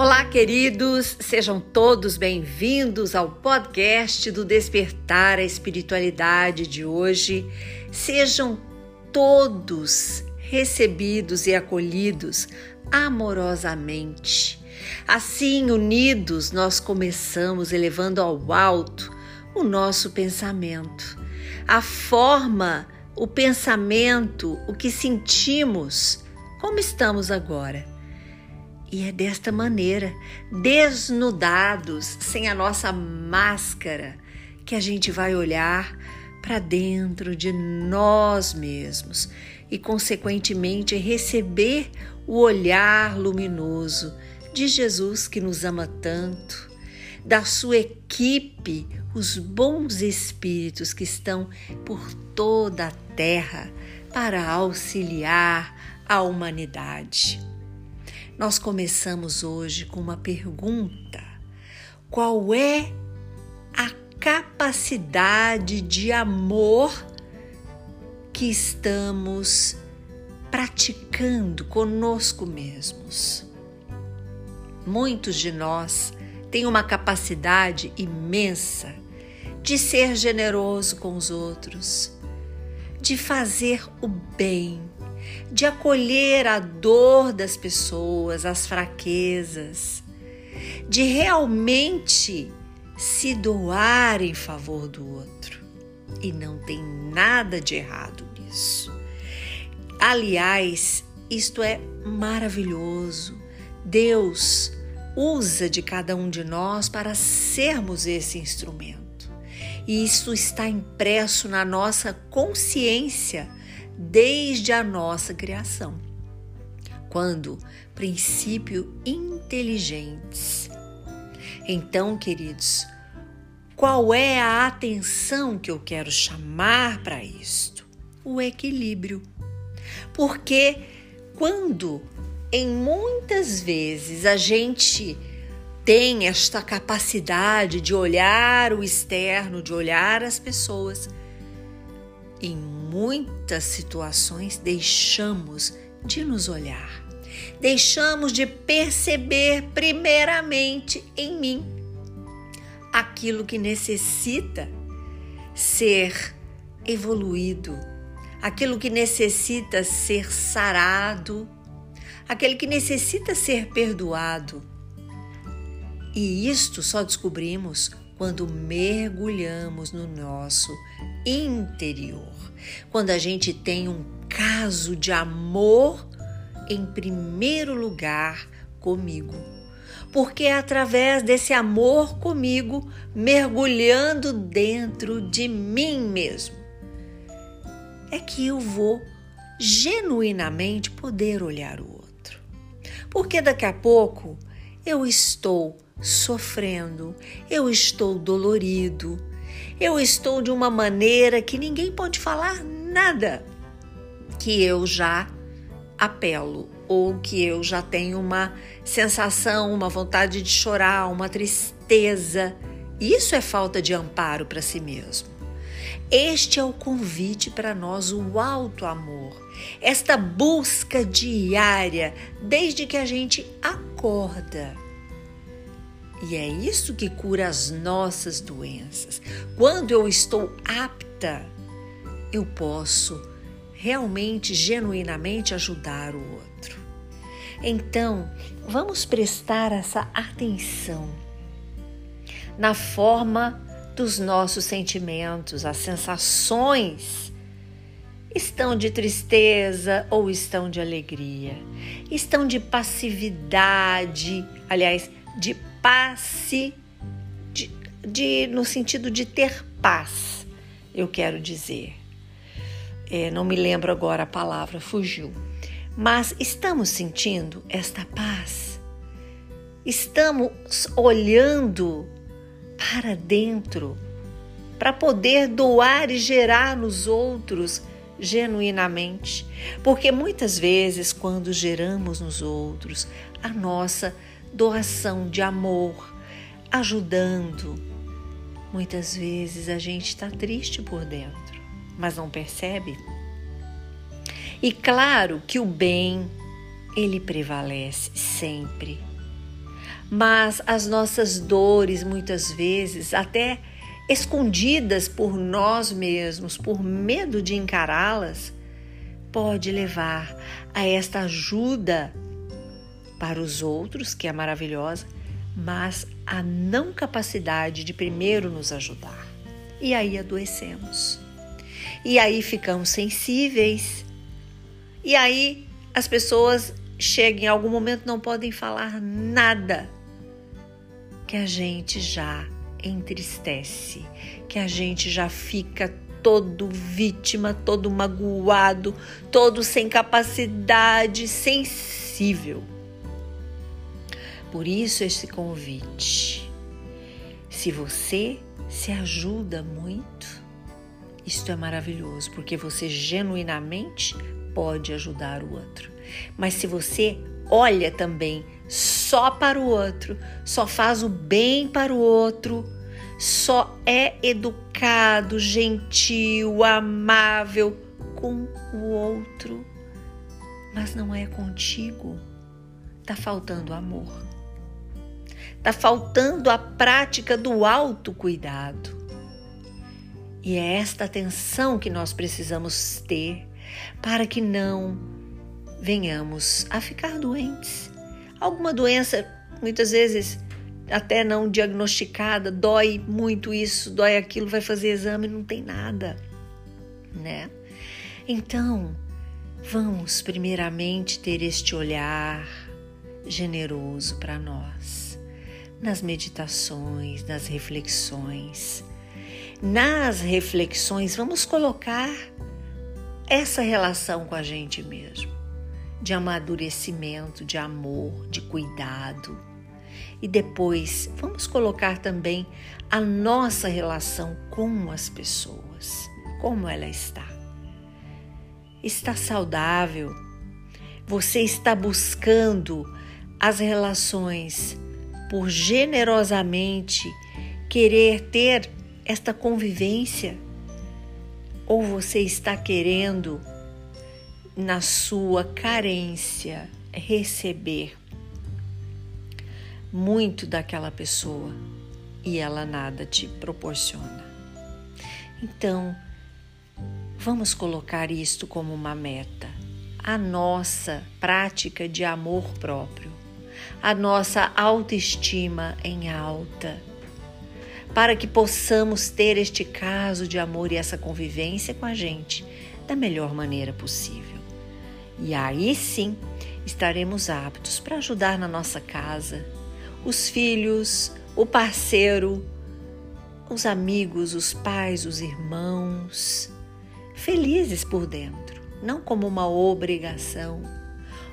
Olá, queridos, sejam todos bem-vindos ao podcast do Despertar a Espiritualidade de hoje. Sejam todos recebidos e acolhidos amorosamente. Assim, unidos, nós começamos elevando ao alto o nosso pensamento, a forma, o pensamento, o que sentimos, como estamos agora e é desta maneira, desnudados, sem a nossa máscara, que a gente vai olhar para dentro de nós mesmos e, consequentemente, receber o olhar luminoso de Jesus que nos ama tanto, da sua equipe, os bons espíritos que estão por toda a terra para auxiliar a humanidade. Nós começamos hoje com uma pergunta: qual é a capacidade de amor que estamos praticando conosco mesmos? Muitos de nós têm uma capacidade imensa de ser generoso com os outros, de fazer o bem, de acolher a dor das pessoas, as fraquezas, de realmente se doar em favor do outro. E não tem nada de errado nisso. Aliás, isto é maravilhoso. Deus usa de cada um de nós para sermos esse instrumento. E isso está impresso na nossa consciência desde a nossa criação. Quando princípio inteligentes. Então, queridos, qual é a atenção que eu quero chamar para isto? O equilíbrio. Porque quando em muitas vezes a gente tem esta capacidade de olhar o externo, de olhar as pessoas, em muitas situações deixamos de nos olhar, deixamos de perceber primeiramente em mim aquilo que necessita ser evoluído, aquilo que necessita ser sarado, aquele que necessita ser perdoado. E isto só descobrimos quando mergulhamos no nosso interior, quando a gente tem um caso de amor em primeiro lugar comigo. Porque é através desse amor comigo, mergulhando dentro de mim mesmo, é que eu vou genuinamente poder olhar o outro. Porque daqui a pouco eu estou sofrendo, eu estou dolorido, eu estou de uma maneira que ninguém pode falar nada, que eu já apelo ou que eu já tenho uma sensação, uma vontade de chorar, uma tristeza. Isso é falta de amparo para si mesmo. Este é o convite para nós, o alto amor, esta busca diária desde que a gente acorda e é isso que cura as nossas doenças. Quando eu estou apta, eu posso realmente, genuinamente ajudar o outro. Então, vamos prestar essa atenção na forma dos nossos sentimentos, as sensações. Estão de tristeza ou estão de alegria? Estão de passividade, aliás, de passe, de, de, no sentido de ter paz, eu quero dizer. É, não me lembro agora a palavra, fugiu. Mas estamos sentindo esta paz? Estamos olhando para dentro para poder doar e gerar nos outros genuinamente. Porque muitas vezes, quando geramos nos outros, a nossa doação de amor, ajudando. Muitas vezes a gente está triste por dentro, mas não percebe. E claro que o bem, ele prevalece sempre. mas as nossas dores, muitas vezes, até escondidas por nós mesmos, por medo de encará-las, pode levar a esta ajuda para os outros, que é maravilhosa, mas a não capacidade de primeiro nos ajudar. E aí adoecemos. E aí ficamos sensíveis. E aí as pessoas chegam em algum momento não podem falar nada que a gente já entristece, que a gente já fica todo vítima, todo magoado, todo sem capacidade, sensível. Por isso esse convite. Se você se ajuda muito, isto é maravilhoso, porque você genuinamente pode ajudar o outro. Mas se você olha também só para o outro, só faz o bem para o outro, só é educado, gentil, amável com o outro, mas não é contigo, tá faltando amor. Tá faltando a prática do autocuidado. E é esta atenção que nós precisamos ter para que não venhamos a ficar doentes. Alguma doença, muitas vezes até não diagnosticada, dói muito isso, dói aquilo, vai fazer exame e não tem nada, né? Então, vamos primeiramente ter este olhar generoso para nós, nas meditações, nas reflexões. Nas reflexões, vamos colocar essa relação com a gente mesmo, de amadurecimento, de amor, de cuidado. E depois vamos colocar também a nossa relação com as pessoas, como ela está. Está saudável? Você está buscando as relações por generosamente querer ter esta convivência? Ou você está querendo, na sua carência, receber muito daquela pessoa e ela nada te proporciona? Então, vamos colocar isto como uma meta. A nossa prática de amor próprio, a nossa autoestima em alta para que possamos ter este caso de amor e essa convivência com a gente da melhor maneira possível. E aí sim estaremos aptos para ajudar na nossa casa, os filhos, o parceiro, os amigos, os pais, os irmãos, felizes por dentro, não como uma obrigação,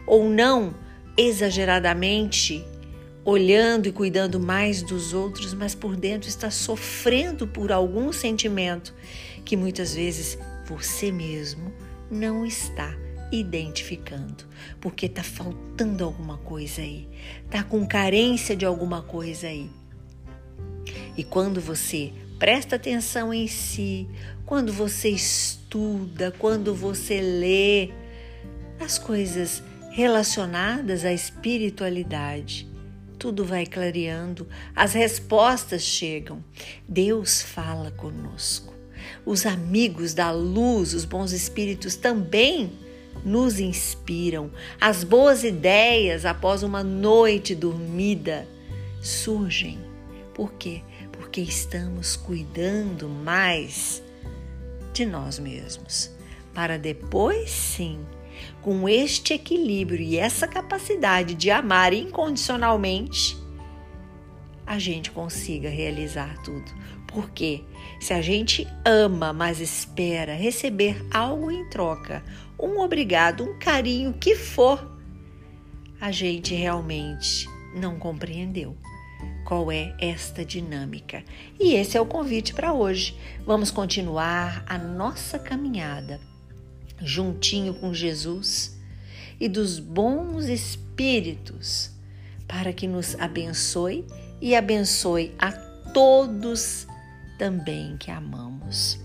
ou não exageradamente olhando e cuidando mais dos outros, mas por dentro está sofrendo por algum sentimento que muitas vezes você mesmo não está identificando, porque está faltando alguma coisa aí, está com carência de alguma coisa aí. E quando você presta atenção em si, quando você estuda, quando você lê as coisas relacionadas à espiritualidade, tudo vai clareando, as respostas chegam. Deus fala conosco. Os amigos da luz, os bons espíritos também nos inspiram. As boas ideias após uma noite dormida surgem. Por quê? Porque estamos cuidando mais de nós mesmos, para depois sim com este equilíbrio e essa capacidade de amar incondicionalmente, a gente consiga realizar tudo. Porque se a gente ama, mas espera receber algo em troca, um obrigado, um carinho que for, a gente realmente não compreendeu qual é esta dinâmica. E esse é o convite para hoje. Vamos continuar a nossa caminhada juntinho com Jesus e dos bons espíritos, para que nos abençoe e abençoe a todos também que amamos.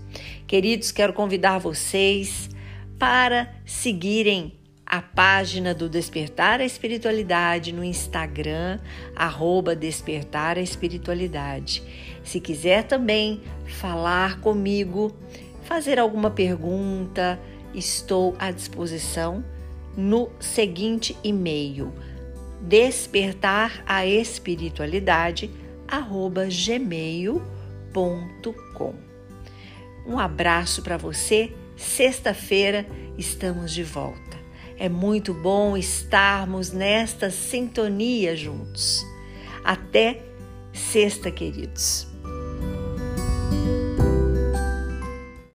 Queridos, quero convidar vocês para seguirem a página do Despertar a Espiritualidade no Instagram, arroba Despertar a Espiritualidade. Se quiser também falar comigo, fazer alguma pergunta, estou à disposição no seguinte e-mail despertar a espiritualidade gmail.com Um abraço para você. Sexta-feira estamos de volta. É muito bom estarmos nesta sintonia juntos. Até sexta, queridos.